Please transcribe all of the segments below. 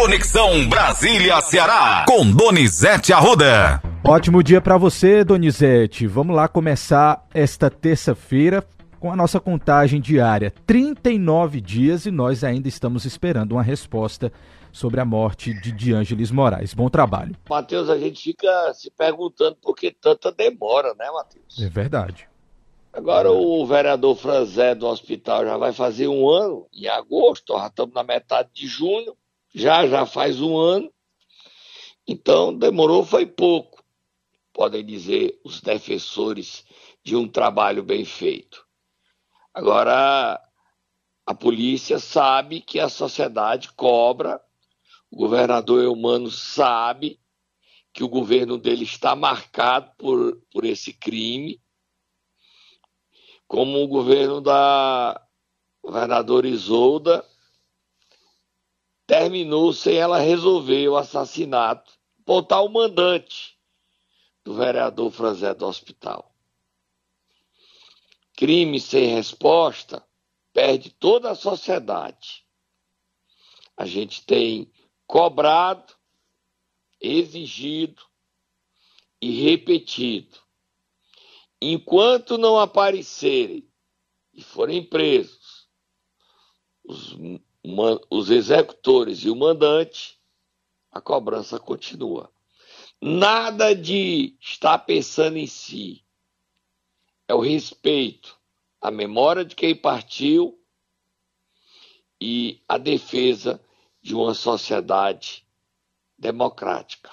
Conexão Brasília-Ceará, com Donizete Arruda. Ótimo dia para você, Donizete. Vamos lá começar esta terça-feira com a nossa contagem diária. 39 dias e nós ainda estamos esperando uma resposta sobre a morte de Diângeles Moraes. Bom trabalho. Matheus, a gente fica se perguntando por que tanta demora, né, Matheus? É verdade. Agora o vereador Franzé do hospital já vai fazer um ano, em agosto, já estamos na metade de junho, já já faz um ano. Então demorou foi pouco, podem dizer os defensores de um trabalho bem feito. Agora a polícia sabe que a sociedade cobra, o governador Eumano sabe que o governo dele está marcado por, por esse crime como o governo da governadora Isolda terminou sem ela resolver o assassinato, botar o mandante do vereador Franzé do hospital. Crime sem resposta perde toda a sociedade. A gente tem cobrado, exigido e repetido enquanto não aparecerem e forem presos os, os executores e o mandante, a cobrança continua. Nada de estar pensando em si. É o respeito à memória de quem partiu e a defesa de uma sociedade democrática.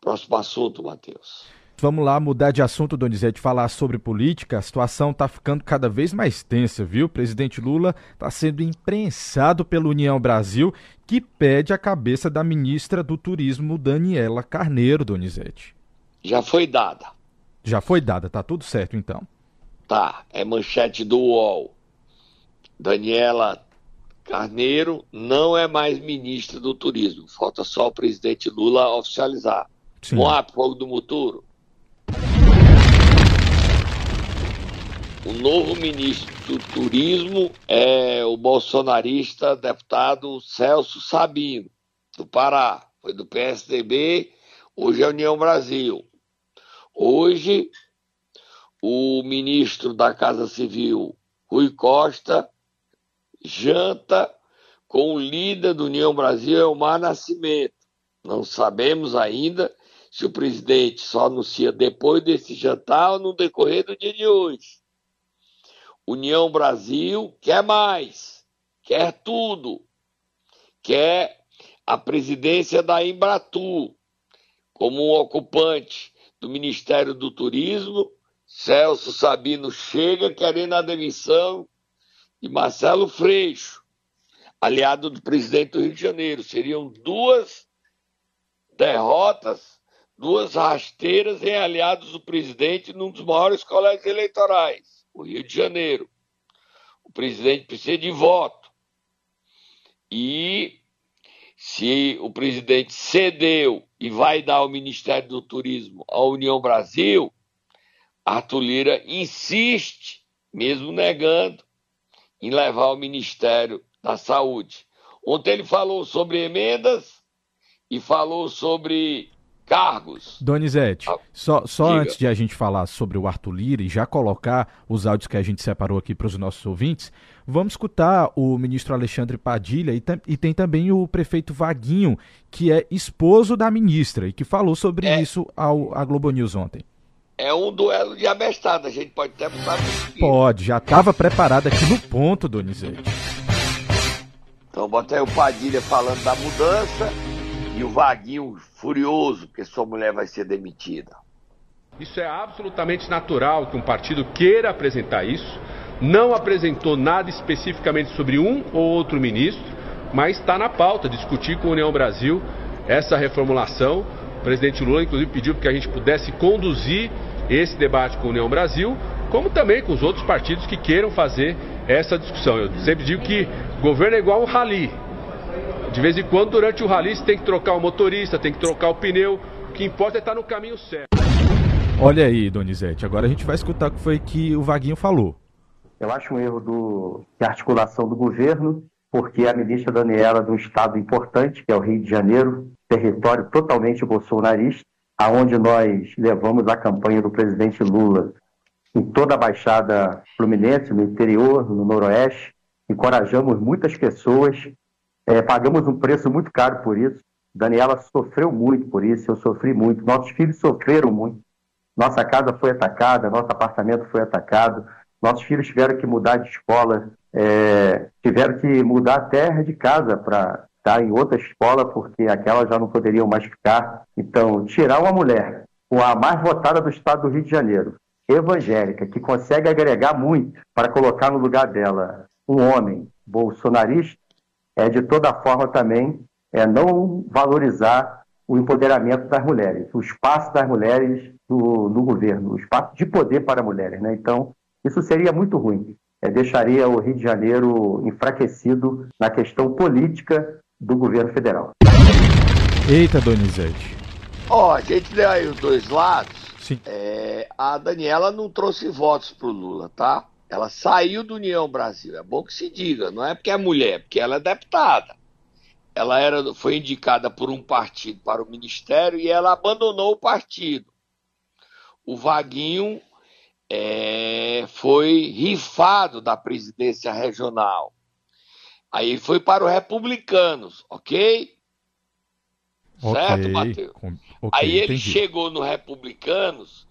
Próximo assunto, Matheus. Vamos lá mudar de assunto, Donizete, falar sobre política. A situação está ficando cada vez mais tensa, viu? O presidente Lula está sendo imprensado pela União Brasil, que pede a cabeça da ministra do Turismo, Daniela Carneiro, Donizete. Já foi dada. Já foi dada, tá tudo certo então. Tá, é manchete do UOL. Daniela Carneiro não é mais ministra do Turismo. Falta só o presidente Lula oficializar. Sim. Moab, fogo do Muturo. O novo ministro do Turismo é o bolsonarista deputado Celso Sabino, do Pará. Foi do PSDB, hoje é União Brasil. Hoje, o ministro da Casa Civil, Rui Costa, janta com o líder do União Brasil, Elmar Nascimento. Não sabemos ainda se o presidente só anuncia depois desse jantar ou no decorrer do dia de hoje. União Brasil quer mais, quer tudo, quer a presidência da Embratur como um ocupante do Ministério do Turismo. Celso Sabino chega querendo a demissão de Marcelo Freixo, aliado do presidente do Rio de Janeiro. Seriam duas derrotas, duas rasteiras em aliados do presidente num dos maiores colégios eleitorais o Rio de Janeiro. O presidente precisa de voto. E se o presidente cedeu e vai dar o Ministério do Turismo à União Brasil, Arthur Lira insiste, mesmo negando, em levar o Ministério da Saúde. Ontem ele falou sobre emendas e falou sobre cargos. Donizete, ah, só, só antes de a gente falar sobre o Arthur Lira e já colocar os áudios que a gente separou aqui para os nossos ouvintes, vamos escutar o ministro Alexandre Padilha e, e, tem também o prefeito Vaguinho, que é esposo da ministra e que falou sobre é, isso ao, à Globo News ontem. É um duelo de abestada, a gente pode até botar Pode, já estava preparado aqui no ponto, Donizete. Então bota aí o Padilha falando da mudança e o Vaguinho furioso porque sua mulher vai ser demitida. Isso é absolutamente natural que um partido queira apresentar isso. Não apresentou nada especificamente sobre um ou outro ministro, mas está na pauta discutir com a União Brasil essa reformulação. O presidente Lula, inclusive, pediu que a gente pudesse conduzir esse debate com a União Brasil, como também com os outros partidos que queiram fazer essa discussão. Eu sempre digo que governo é igual um rally. De vez em quando, durante o rally, você tem que trocar o motorista, tem que trocar o pneu. O que importa é estar no caminho certo. Olha aí, Donizete, agora a gente vai escutar o que foi que o Vaguinho falou. Eu acho um erro do, de articulação do governo porque a ministra Daniela, de um estado importante, que é o Rio de Janeiro, território totalmente bolsonarista, aonde nós levamos a campanha do presidente Lula em toda a Baixada Fluminense, no interior, no Noroeste, encorajamos muitas pessoas, é, pagamos um preço muito caro por isso. Daniela sofreu muito por isso, eu sofri muito, nossos filhos sofreram muito. Nossa casa foi atacada, nosso apartamento foi atacado, nossos filhos tiveram que mudar de escola, é, tiveram que mudar a terra de casa para estar em outra escola, porque aquela já não poderiam mais ficar. Então, tirar uma mulher com a mais votada do estado do Rio de Janeiro, evangélica, que consegue agregar muito para colocar no lugar dela um homem bolsonarista, é de toda forma também é não valorizar o empoderamento das mulheres, o espaço das mulheres no, no governo, o espaço de poder para mulheres. Né? Então, isso seria muito ruim. É, deixaria o Rio de Janeiro enfraquecido na questão política do governo federal. Eita, Donizete. Ó, oh, a gente lê aí os dois lados. Sim. É, a Daniela não trouxe votos pro Lula, tá? Ela saiu do União Brasil. É bom que se diga. Não é porque é mulher, é porque ela é deputada. Ela era, foi indicada por um partido para o ministério e ela abandonou o partido. O Vaguinho é, foi rifado da presidência regional. Aí foi para os republicanos, ok? okay certo, Matheus? Okay, Aí ele entendi. chegou no republicanos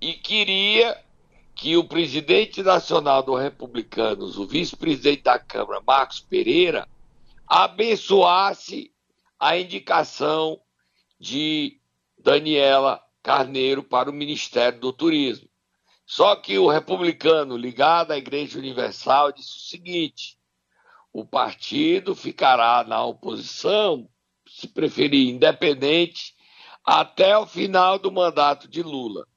e queria que o presidente nacional dos republicanos, o vice-presidente da Câmara, Marcos Pereira, abençoasse a indicação de Daniela Carneiro para o Ministério do Turismo. Só que o republicano ligado à Igreja Universal disse o seguinte: o partido ficará na oposição, se preferir independente, até o final do mandato de Lula.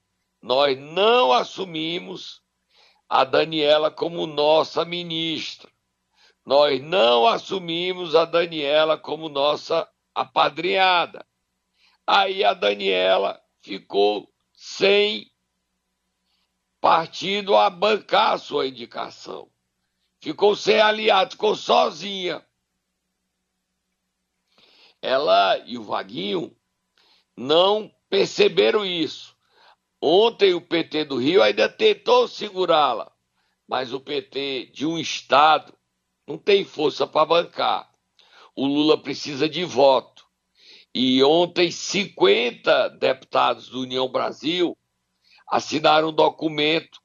Nós não assumimos a Daniela como nossa ministra. Nós não assumimos a Daniela como nossa apadrinhada. Aí a Daniela ficou sem partido a bancar a sua indicação. Ficou sem aliado, ficou sozinha. Ela e o Vaguinho não perceberam isso. Ontem o PT do Rio ainda tentou segurá-la, mas o PT de um estado não tem força para bancar. O Lula precisa de voto. E ontem 50 deputados do União Brasil assinaram um documento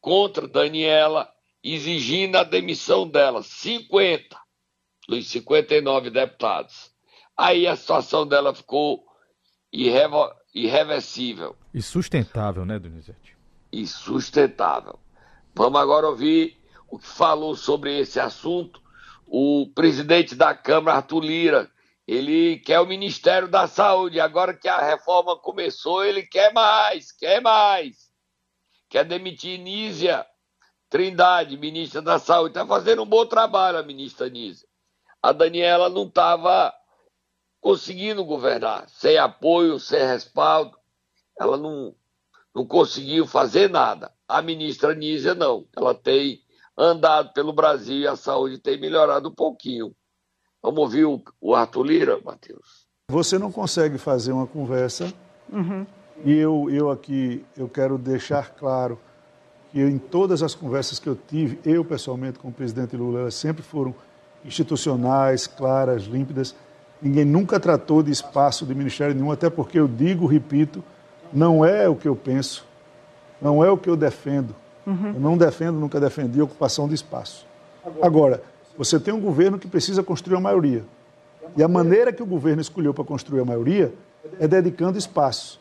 contra Daniela, exigindo a demissão dela. 50 dos 59 deputados. Aí a situação dela ficou irrevo... irreversível. E sustentável, né, Donizete? E sustentável. Vamos agora ouvir o que falou sobre esse assunto o presidente da Câmara, Arthur Lira, ele quer o Ministério da Saúde. Agora que a reforma começou, ele quer mais, quer mais. Quer demitir Nízia Trindade, ministra da Saúde. Está fazendo um bom trabalho a ministra Nízia. A Daniela não estava conseguindo governar, sem apoio, sem respaldo. Ela não, não conseguiu fazer nada. A ministra Nízia não. Ela tem andado pelo Brasil e a saúde tem melhorado um pouquinho. Vamos ouvir o, o Arthur Lira, Matheus. Você não consegue fazer uma conversa uhum. e eu, eu aqui eu quero deixar claro que em todas as conversas que eu tive, eu pessoalmente com o presidente Lula, elas sempre foram institucionais, claras, límpidas. Ninguém nunca tratou de espaço de ministério nenhum, até porque eu digo, repito, não é o que eu penso, não é o que eu defendo. Uhum. Eu não defendo, nunca defendi a ocupação de espaço. Agora, você tem um governo que precisa construir a maioria. E a maneira que o governo escolheu para construir a maioria é dedicando espaço.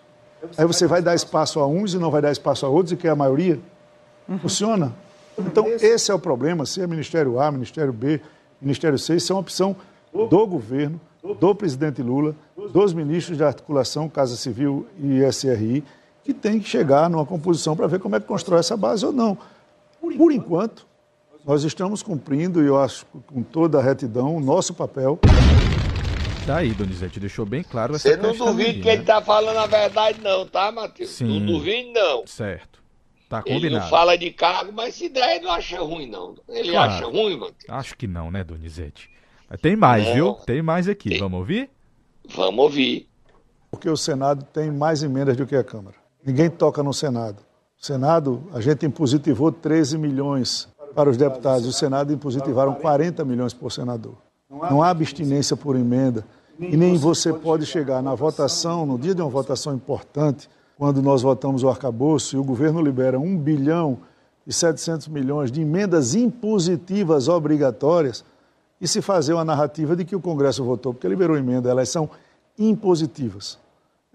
Aí você vai dar espaço a uns e não vai dar espaço a outros e quer a maioria? Uhum. Funciona? Então, esse é o problema. Se é Ministério A, Ministério B, Ministério C, isso é uma opção do governo, do presidente Lula, dos ministros de articulação, Casa Civil e SRI, que tem que chegar numa composição para ver como é que constrói essa base ou não. Por enquanto, nós estamos cumprindo, e eu acho com toda a retidão, o nosso papel. Tá aí, Donizete, deixou bem claro essa Você não duvide que né? ele tá falando a verdade não, tá, Matheus? Sim. Não duvide não. Certo. Tá combinado. Ele não fala de cargo, mas se der, ele não acha ruim, não. Ele claro. acha ruim, Matheus? Acho que não, né, Donizete? Tem mais, não. viu? Tem mais aqui. Tem. Vamos ouvir? Vamos ouvir. Porque o Senado tem mais emendas do que a Câmara. Ninguém toca no Senado. O Senado, a gente impositivou 13 milhões para os deputados. O Senado impositivaram 40 milhões por senador. Não há abstinência por emenda. E nem você pode chegar na votação, no dia de uma votação importante, quando nós votamos o arcabouço e o governo libera 1 bilhão e 700 milhões de emendas impositivas obrigatórias, e se fazer uma narrativa de que o Congresso votou porque liberou emenda, elas são impositivas.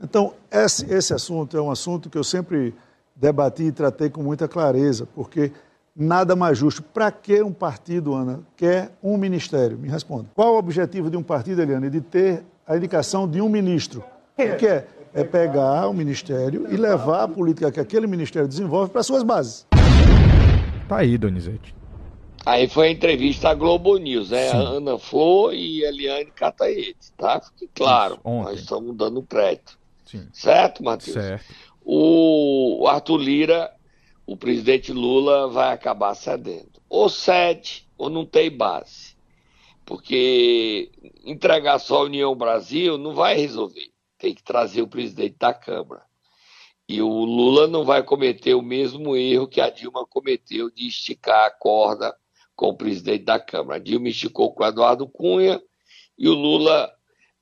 Então, esse, esse assunto é um assunto que eu sempre debati e tratei com muita clareza, porque nada mais justo. Para que um partido, Ana, quer um ministério? Me responda. Qual o objetivo de um partido, Eliane? De ter a indicação de um ministro. O que é? é pegar o ministério e levar a política que aquele ministério desenvolve para suas bases. Tá aí, Donizete. Aí foi a entrevista à Globo News, é a Ana Flor e a Eliane Cataete, tá? Fique claro, nós estamos dando crédito. Sim. Certo, Matheus? Certo. O Arthur Lira, o presidente Lula, vai acabar cedendo. Ou cede, ou não tem base. Porque entregar só a União Brasil não vai resolver tem que trazer o presidente da Câmara. E o Lula não vai cometer o mesmo erro que a Dilma cometeu de esticar a corda com o presidente da Câmara. Dilma esticou com Eduardo Cunha e o Lula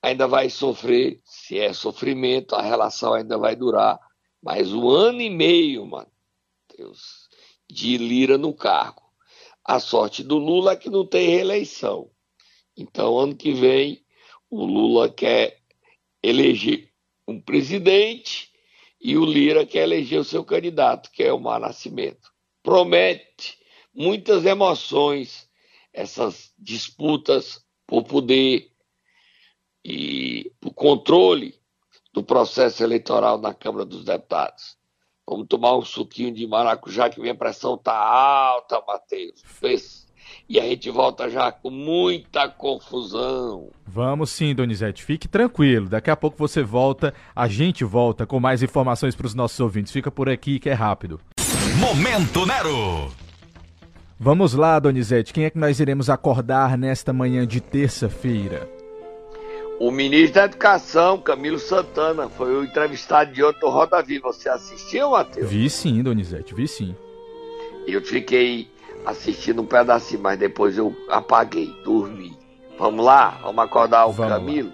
ainda vai sofrer, se é sofrimento, a relação ainda vai durar mais um ano e meio, mano, Deus, de Lira no cargo. A sorte do Lula é que não tem reeleição. Então, ano que vem, o Lula quer eleger um presidente e o Lira quer eleger o seu candidato, que é o Mar Nascimento. Promete muitas emoções essas disputas por poder e por controle do processo eleitoral na Câmara dos Deputados. Vamos tomar um suquinho de maracujá que minha pressão tá alta, Matheus. Fez e a gente volta já com muita confusão. Vamos sim, Donizete, fique tranquilo. Daqui a pouco você volta, a gente volta com mais informações para os nossos ouvintes. Fica por aqui que é rápido. Momento Nero. Vamos lá, Donizete, quem é que nós iremos acordar nesta manhã de terça-feira? O ministro da Educação, Camilo Santana, foi o entrevistado de no Roda Viva. Você assistiu, Matheus? Vi sim, Donizete, vi sim. Eu fiquei assistindo um pedacinho, mas depois eu apaguei, dormi. Vamos lá? Vamos acordar o Vamos Camilo?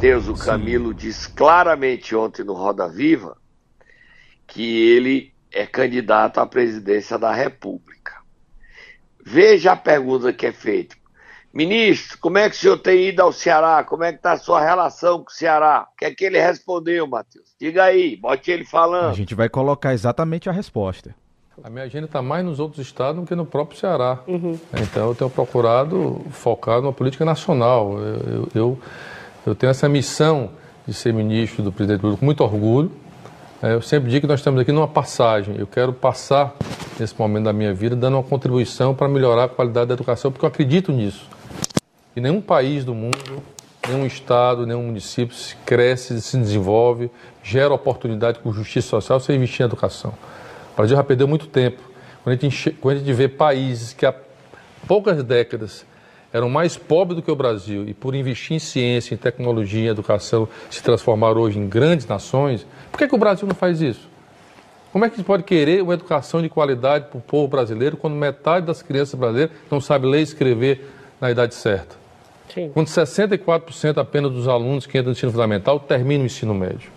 Matheus, o Sim. Camilo diz claramente ontem no Roda Viva que ele é candidato à presidência da República. Veja a pergunta que é feita. Ministro, como é que o senhor tem ido ao Ceará? Como é que está a sua relação com o Ceará? O que é que ele respondeu, Matheus? Diga aí, bote ele falando. A gente vai colocar exatamente a resposta. A minha agenda está mais nos outros estados do que no próprio Ceará. Uhum. Então eu tenho procurado focar numa política nacional. Eu, eu, eu, eu, tenho essa missão de ser ministro do presidente Lula com muito orgulho. É, eu sempre digo que nós estamos aqui numa passagem. Eu quero passar nesse momento da minha vida dando uma contribuição para melhorar a qualidade da educação, porque eu acredito nisso. E nenhum país do mundo, nenhum estado, nenhum município se cresce, se desenvolve, gera oportunidade com justiça social sem investir em educação. O Brasil já perdeu muito tempo. Quando a gente, quando a gente vê países que há poucas décadas eram mais pobres do que o Brasil e por investir em ciência, em tecnologia, em educação, se transformaram hoje em grandes nações, por que, que o Brasil não faz isso? Como é que a gente pode querer uma educação de qualidade para o povo brasileiro quando metade das crianças brasileiras não sabe ler e escrever na idade certa? Sim. Quando 64% apenas dos alunos que entram no ensino fundamental terminam o ensino médio.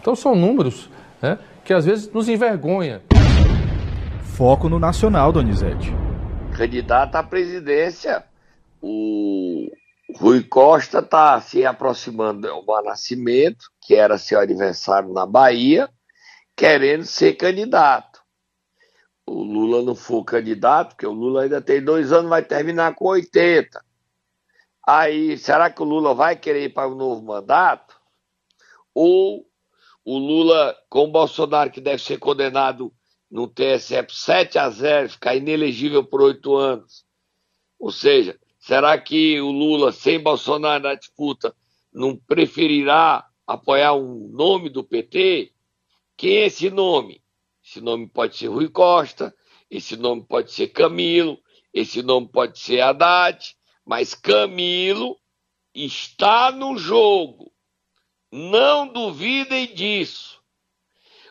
Então são números né, que às vezes nos envergonha. Foco no nacional, Donizete. Candidato à presidência, o Rui Costa está se aproximando do Nascimento, que era seu aniversário na Bahia, querendo ser candidato. O Lula não for candidato, porque o Lula ainda tem dois anos, vai terminar com 80. Aí, será que o Lula vai querer ir para um novo mandato? Ou o Lula, com o Bolsonaro, que deve ser condenado no TSE 7 a 0, ficar inelegível por oito anos, Ou seja, será que o Lula, sem Bolsonaro na disputa, não preferirá apoiar um nome do PT? Quem é esse nome? Esse nome pode ser Rui Costa, esse nome pode ser Camilo, esse nome pode ser Haddad, mas Camilo está no jogo. Não duvidem disso.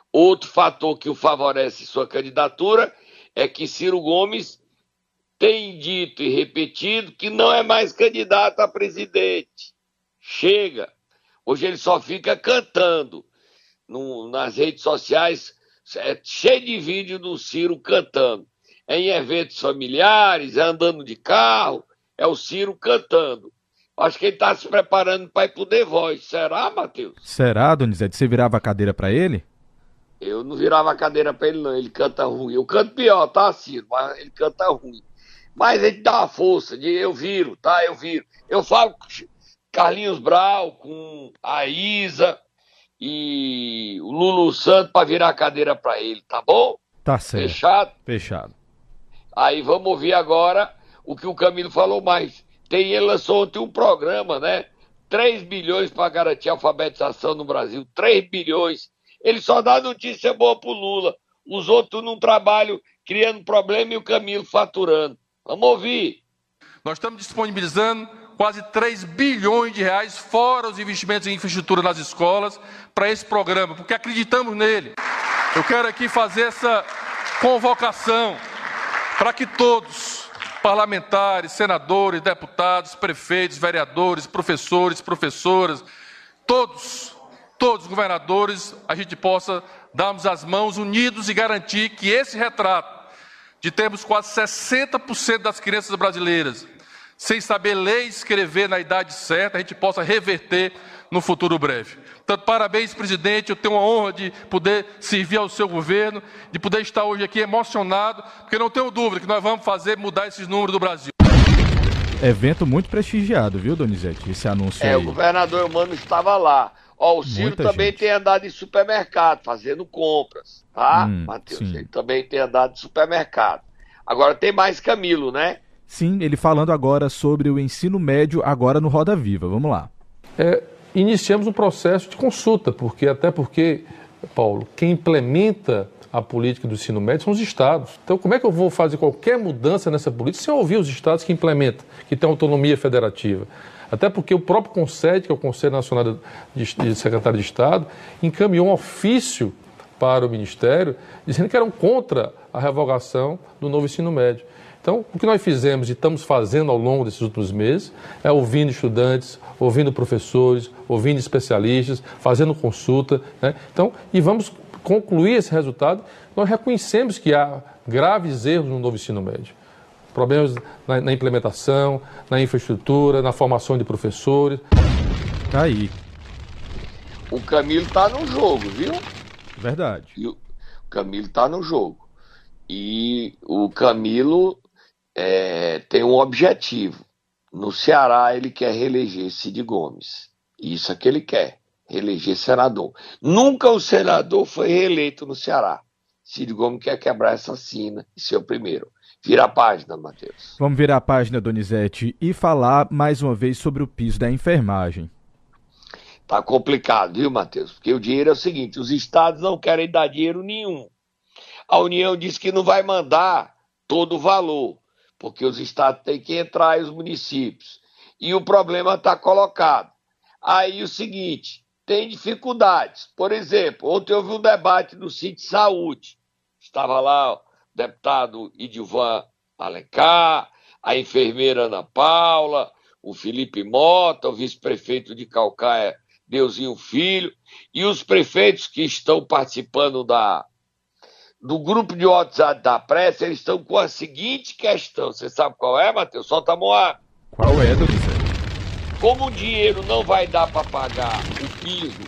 Outro fator que o favorece sua candidatura é que Ciro Gomes tem dito e repetido que não é mais candidato a presidente. Chega. Hoje ele só fica cantando. No, nas redes sociais, é cheio de vídeo do Ciro cantando. É em eventos familiares, é andando de carro, é o Ciro cantando. Acho que ele está se preparando para ir pro The Voice. Será, Matheus? Será, Donizete? Você virava a cadeira para ele? Eu não virava a cadeira para ele, não. Ele canta ruim. Eu canto pior, tá, Ciro? Mas ele canta ruim. Mas ele dá uma força de eu viro, tá? Eu viro. Eu falo com Carlinhos Brau, com a Isa e o Lulu Santo para virar a cadeira para ele, tá bom? Tá certo. Fechado? Fechado. Aí vamos ouvir agora o que o Camilo falou mais. Tem, ele lançou ontem um programa, né? 3 bilhões para garantir a alfabetização no Brasil. 3 bilhões. Ele só dá notícia boa pro Lula. Os outros não trabalham criando problema e o Camilo faturando. Vamos ouvir. Nós estamos disponibilizando quase 3 bilhões de reais, fora os investimentos em infraestrutura nas escolas, para esse programa, porque acreditamos nele. Eu quero aqui fazer essa convocação para que todos, parlamentares, senadores, deputados, prefeitos, vereadores, professores, professoras, todos, todos governadores, a gente possa darmos as mãos unidos e garantir que esse retrato de termos quase 60% das crianças brasileiras sem saber ler e escrever na idade certa, a gente possa reverter no futuro breve. Portanto, parabéns, presidente. Eu tenho a honra de poder servir ao seu governo, de poder estar hoje aqui emocionado, porque não tenho dúvida que nós vamos fazer mudar esses números do Brasil. Evento muito prestigiado, viu, Donizete? Esse anúncio é, aí. o governador Humano estava lá. Ó, o Ciro Muita também gente. tem andado em supermercado, fazendo compras, tá, Hum, Matheus? sim. Ele também tem andado em supermercado. Agora tem mais Camilo, né? Sim, ele falando agora sobre o ensino médio agora no Roda Viva. Vamos lá. é, iniciamos um processo de consulta, porque até porque, Paulo, quem implementa a política do ensino médio são os estados. Então, como é que eu vou fazer qualquer mudança nessa política sem ouvir os estados que implementam, que têm autonomia federativa? Até porque o próprio CONSED, que é o Conselho Nacional de, de Secretário de Estado, encaminhou um ofício para o Ministério dizendo que eram contra a revogação do novo ensino médio. Então, o que nós fizemos e estamos fazendo ao longo desses últimos meses é ouvindo estudantes, ouvindo professores, ouvindo especialistas, fazendo consulta. Né? Então, e vamos concluir esse resultado. Nós reconhecemos que há graves erros no novo ensino médio. Problemas na, na implementação, na infraestrutura, na formação de professores. Tá aí. O Camilo tá no jogo, viu? Verdade. E o Camilo tá no jogo. E o Camilo é, tem um objetivo. No Ceará, ele quer reeleger Cid Gomes. Isso é que ele quer, reeleger senador. Nunca o senador foi reeleito no Ceará. Cid Gomes quer quebrar essa sina e ser o primeiro. Vira a página, Matheus. Vamos virar a página, Donizete, e falar mais uma vez sobre o piso da enfermagem. Tá complicado, viu, Matheus? Porque o dinheiro é o seguinte: os estados não querem dar dinheiro nenhum. A União diz que não vai mandar todo o valor, porque os estados têm que entrar e os municípios. E o problema está colocado. Aí o seguinte: tem dificuldades. Por exemplo, ontem houve um debate do Cid Saúde. Estava lá deputado Idilvan Alencar, a enfermeira Ana Paula, o Felipe Mota, o vice-prefeito de Calcaia, Deusinho Filho, e os prefeitos que estão participando da, do grupo de WhatsApp da pressa, eles estão com a seguinte questão. Você sabe qual é, Matheus? Solta a Moab. Qual é, Donizete? Como o dinheiro não vai dar para pagar o piso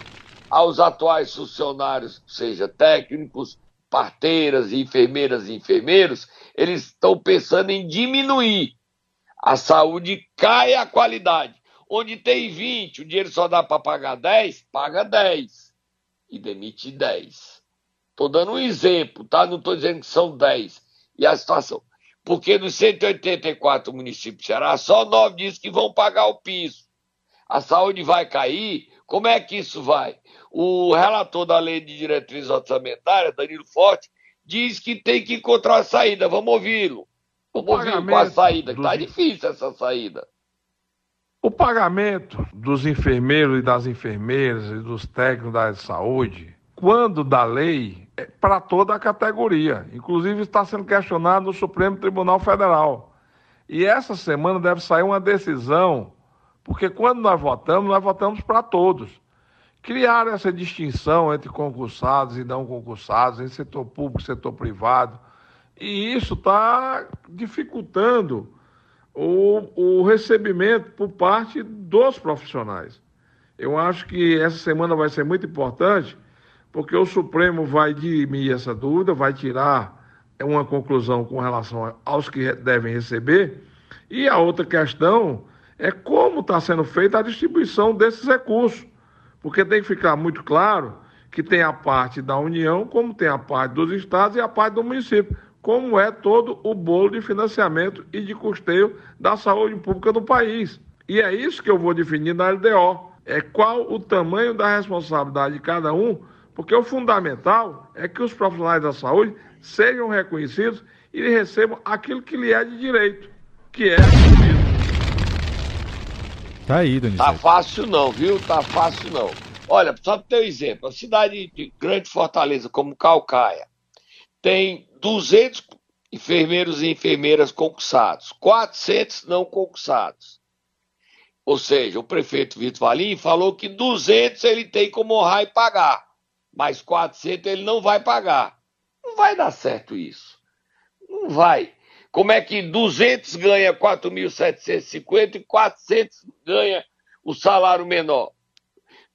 aos atuais funcionários, seja técnicos, parteiras, enfermeiras e enfermeiros, eles estão pensando em diminuir. A saúde cai a qualidade. Onde tem 20, o dinheiro só dá para pagar 10, paga 10 e demite 10. Estou dando um exemplo, tá? Não estou dizendo que são 10. E a situação. Porque dos 184 municípios do Ceará, só nove dizem que vão pagar o piso. A saúde vai cair, como é que isso vai? O relator da lei de diretriz orçamentária, Danilo Forte, diz que tem que encontrar a saída. Vamos ouvi-lo. Vamos ouvir qual a saída. Está dos... difícil essa saída. O pagamento dos enfermeiros e das enfermeiras e dos técnicos da saúde, quando da lei, é para toda a categoria. Inclusive está sendo questionado no Supremo Tribunal Federal. E essa semana deve sair uma decisão, porque quando nós votamos, nós votamos para todos. Criar essa distinção entre concursados e não concursados, em setor público setor privado. E isso está dificultando o, o recebimento por parte dos profissionais. Eu acho que essa semana vai ser muito importante, porque o Supremo vai dirimir essa dúvida, vai tirar uma conclusão com relação aos que devem receber. E a outra questão é como está sendo feita a distribuição desses recursos. Porque tem que ficar muito claro que tem a parte da União, como tem a parte dos estados e a parte do município como é todo o bolo de financiamento e de custeio da saúde pública no país. E é isso que eu vou definir na LDO. É qual o tamanho da responsabilidade de cada um, porque o fundamental é que os profissionais da saúde sejam reconhecidos e recebam aquilo que lhe é de direito, que é Tá aí, Donizete. Tá fácil não, viu? Tá fácil não. Olha, só para ter um exemplo, a cidade de grande Fortaleza, como Calcaia, tem 200 enfermeiros e enfermeiras concursados, 400 não concursados. Ou seja, o prefeito Vitor Valim falou que 200 ele tem como honrar e pagar, mas 400 ele não vai pagar. Não vai dar certo isso. Não vai. Como é que 200 ganha 4.750 e 400 ganha o salário menor?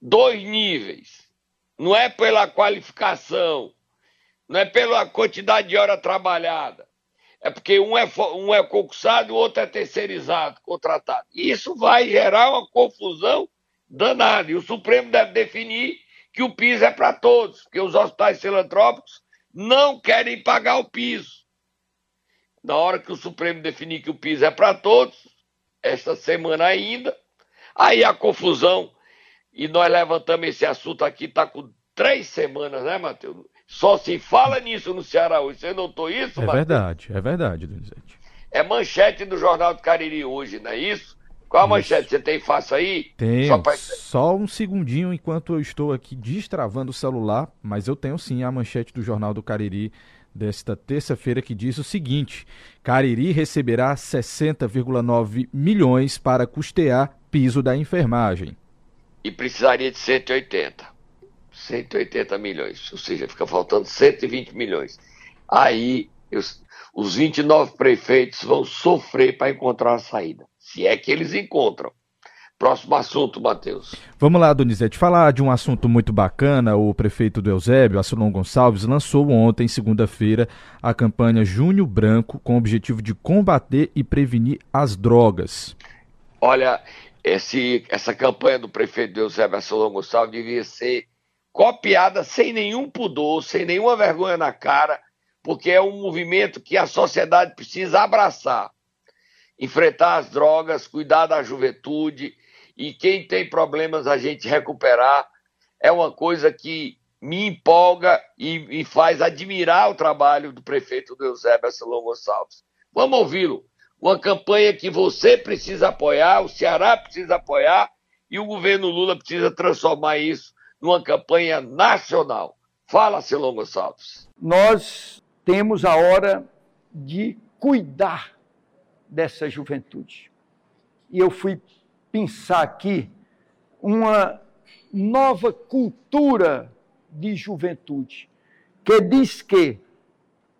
Dois níveis. Não é pela qualificação, não é pela quantidade de hora trabalhada. É porque um é, um é concursado e o outro é terceirizado, contratado. Isso vai gerar uma confusão danada. E o Supremo deve definir que o piso é para todos, porque os hospitais filantrópicos não querem pagar o piso. Na hora que o Supremo definir que o piso é para todos, esta semana ainda, aí a confusão, e nós levantamos esse assunto aqui, está com três semanas, né, Matheus? Só se fala nisso no Ceará hoje. Você notou isso, É verdade, é verdade, Donizete. É manchete do Jornal do Cariri hoje, não é isso? Qual a manchete? Você tem fácil aí? Tem. Só, pra... Só, um segundinho enquanto eu estou aqui destravando o celular, mas eu tenho sim a manchete do Jornal do Cariri desta terça-feira que diz o seguinte: Cariri receberá 60,9 milhões para custear piso da enfermagem. E precisaria de 180. 180 milhões, ou seja, fica faltando 120 milhões. Aí os, os 29 prefeitos vão sofrer para encontrar a saída, se é que eles encontram. Próximo assunto, Matheus. Vamos lá, Donizete. Falar de um assunto muito bacana. O prefeito do Eusébio, Assilon Gonçalves, lançou ontem, segunda-feira, a campanha Junho Branco, com o objetivo de combater e prevenir as drogas. Olha, esse, essa campanha do prefeito do Eusébio Assilon Gonçalves devia ser copiada sem nenhum pudor, sem nenhuma vergonha na cara, porque é um movimento que a sociedade precisa abraçar. Enfrentar as drogas, cuidar da juventude e quem tem problemas a gente recuperar é uma coisa que me empolga e me faz admirar o trabalho do prefeito Eusébio Asselon Gonçalves. Vamos ouvi-lo. Uma campanha que você precisa apoiar, o Ceará precisa apoiar e o governo Lula precisa transformar isso numa campanha nacional. Fala, Silão Gonçalves. Nós temos a hora de cuidar dessa juventude. E eu fui pensar aqui uma nova cultura de juventude, que diz que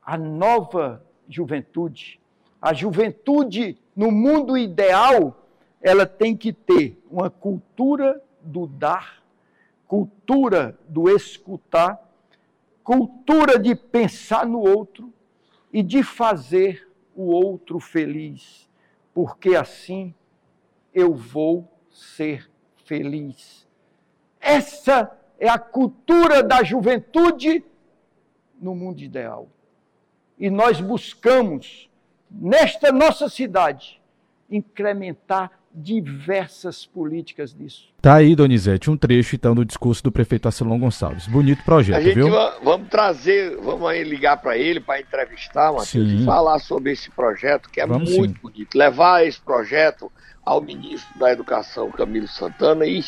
a nova juventude, a juventude no mundo ideal, ela tem que ter uma cultura do dar cultura do escutar, cultura de pensar no outro e de fazer o outro feliz, porque assim eu vou ser feliz. Essa é a cultura da juventude no mundo ideal. E nós buscamos nesta nossa cidade, incrementar diversas políticas nisso. Tá aí, Donizete, um trecho então do discurso do prefeito Arcelon Gonçalves. Bonito projeto, a gente viu? Va, vamos trazer, vamos aí ligar para ele para entrevistar, Matheus, e falar sobre esse projeto que é vamos muito sim. bonito. Levar esse projeto ao ministro da Educação, Camilo Santana, e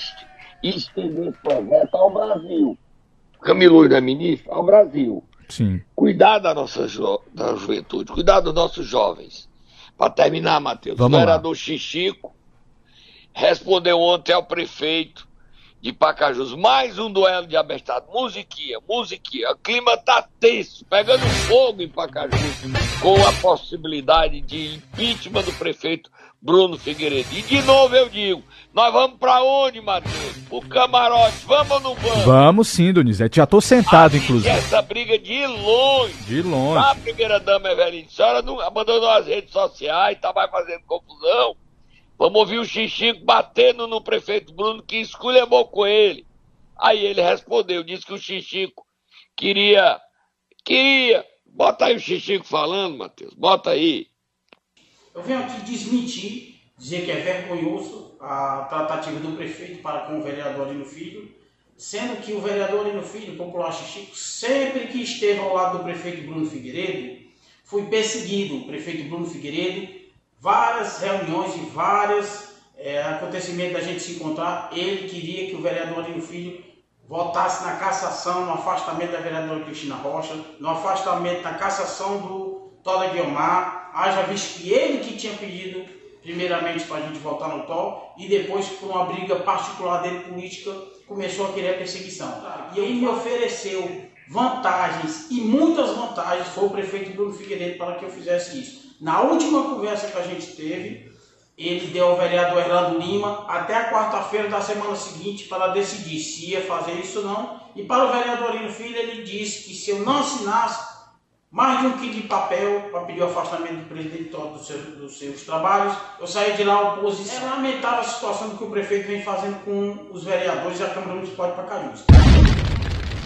estender esse projeto ao Brasil. Camilo não é ministro? Ao Brasil. Sim. Cuidar da nossa ju da juventude, cuidar dos nossos jovens. Para terminar, Matheus, Vamos o vereador lá. Xixico respondeu ontem ao prefeito de Pacajus. Mais um duelo de abestado. Musiquinha, musiquinha. O clima tá tenso, pegando fogo em Pacajus, com a possibilidade de impeachment do prefeito Bruno Figueiredo. E de novo eu digo, nós vamos para onde, Matheus? O camarote, vamos ou não vamos? Vamos sim, Donizete. Já tô sentado, inclusive. Essa briga de longe. De longe. A primeira dama Eveline, a senhora não abandonou as redes sociais, tá mais fazendo confusão. Vamos ouvir o Xixico batendo no prefeito Bruno que esculhambou com ele. Aí ele respondeu, disse que o Xixico queria. Queria. Bota aí o Xixico falando, Matheus. Bota aí. Eu venho aqui desmentir, dizer que é vergonhoso a tratativa do prefeito para com o vereador Lino Filho, sendo que o vereador Lino Filho, popular Xixico, sempre que esteve ao lado do prefeito Bruno Figueiredo, foi perseguido. O prefeito Bruno Figueiredo várias reuniões e vários é, acontecimentos da gente se encontrar. Ele queria que o vereador Lino Filho votasse na cassação, no afastamento da vereadora Cristina Rocha, no afastamento, na cassação do Toda Guilmar, haja visto que ele que tinha pedido primeiramente para a gente votar no TOL e depois por uma briga particular dele política começou a querer a perseguição. E ele me ofereceu vantagens e muitas vantagens foi o prefeito Bruno Figueiredo para que eu fizesse isso. Na última conversa que a gente teve, ele deu ao vereador Hernando Lima até a quarta-feira da semana seguinte para decidir se ia fazer isso ou não. E para o vereador Lino Filho, ele disse que se eu não assinasse mais de um quilo de papel para pedir o afastamento do presidente dos seus, dos seus trabalhos, eu saí de lá oposição. É lamentável a situação que o prefeito vem fazendo com os vereadores da Câmara Municipal de Pacajus.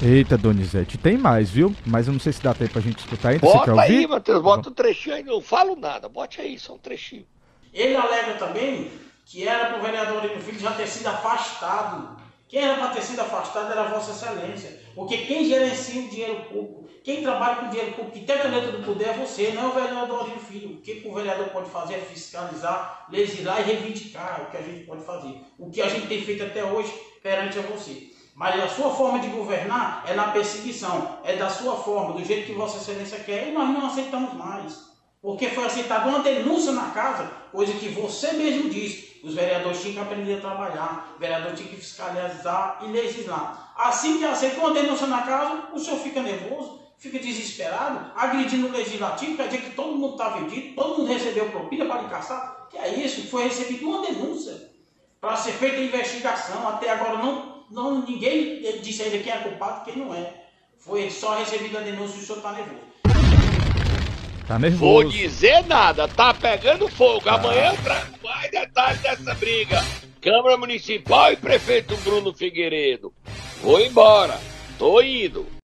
Eita, Donizete, tem mais, viu? Mas eu não sei se dá tempo pra gente escutar ainda. Bota Você aí, Matheus, bota um trechinho aí, não falo nada, bote aí, só um trechinho. Ele alega também que era pro vereador Lino Filho já ter sido afastado. Quem era para ter sido afastado era Vossa Excelência. Porque quem gerencia o dinheiro público, quem trabalha com o dinheiro público, que tem a caneta do poder é você, não é o vereador Lino Filho. O que o vereador pode fazer é fiscalizar, legislar e reivindicar o que a gente pode fazer. O que a gente tem feito até hoje perante a você. Mas a sua forma de governar é na perseguição, é da sua forma, do jeito que Vossa Excelência quer, e nós não aceitamos mais. Porque foi aceitada uma denúncia na casa, coisa que você mesmo disse. Os vereadores tinham que aprender a trabalhar, o vereador tinha que fiscalizar e legislar. Assim que aceita uma denúncia na casa, o senhor fica nervoso, fica desesperado, agredindo o legislativo, quer dizer que todo mundo está vendido, todo mundo recebeu propina para lhe caçar. Que é isso? Foi recebido uma denúncia para ser feita a investigação. Até agora não não, ninguém disse ainda quem é culpado quem não é. Foi só recebido a denúncia e o senhor está nervoso. Tá nervoso. Vou dizer nada, tá pegando fogo. Amanhã eu trago mais detalhes dessa briga. Câmara Municipal e Prefeito Bruno Figueiredo. Vou embora. Tô indo.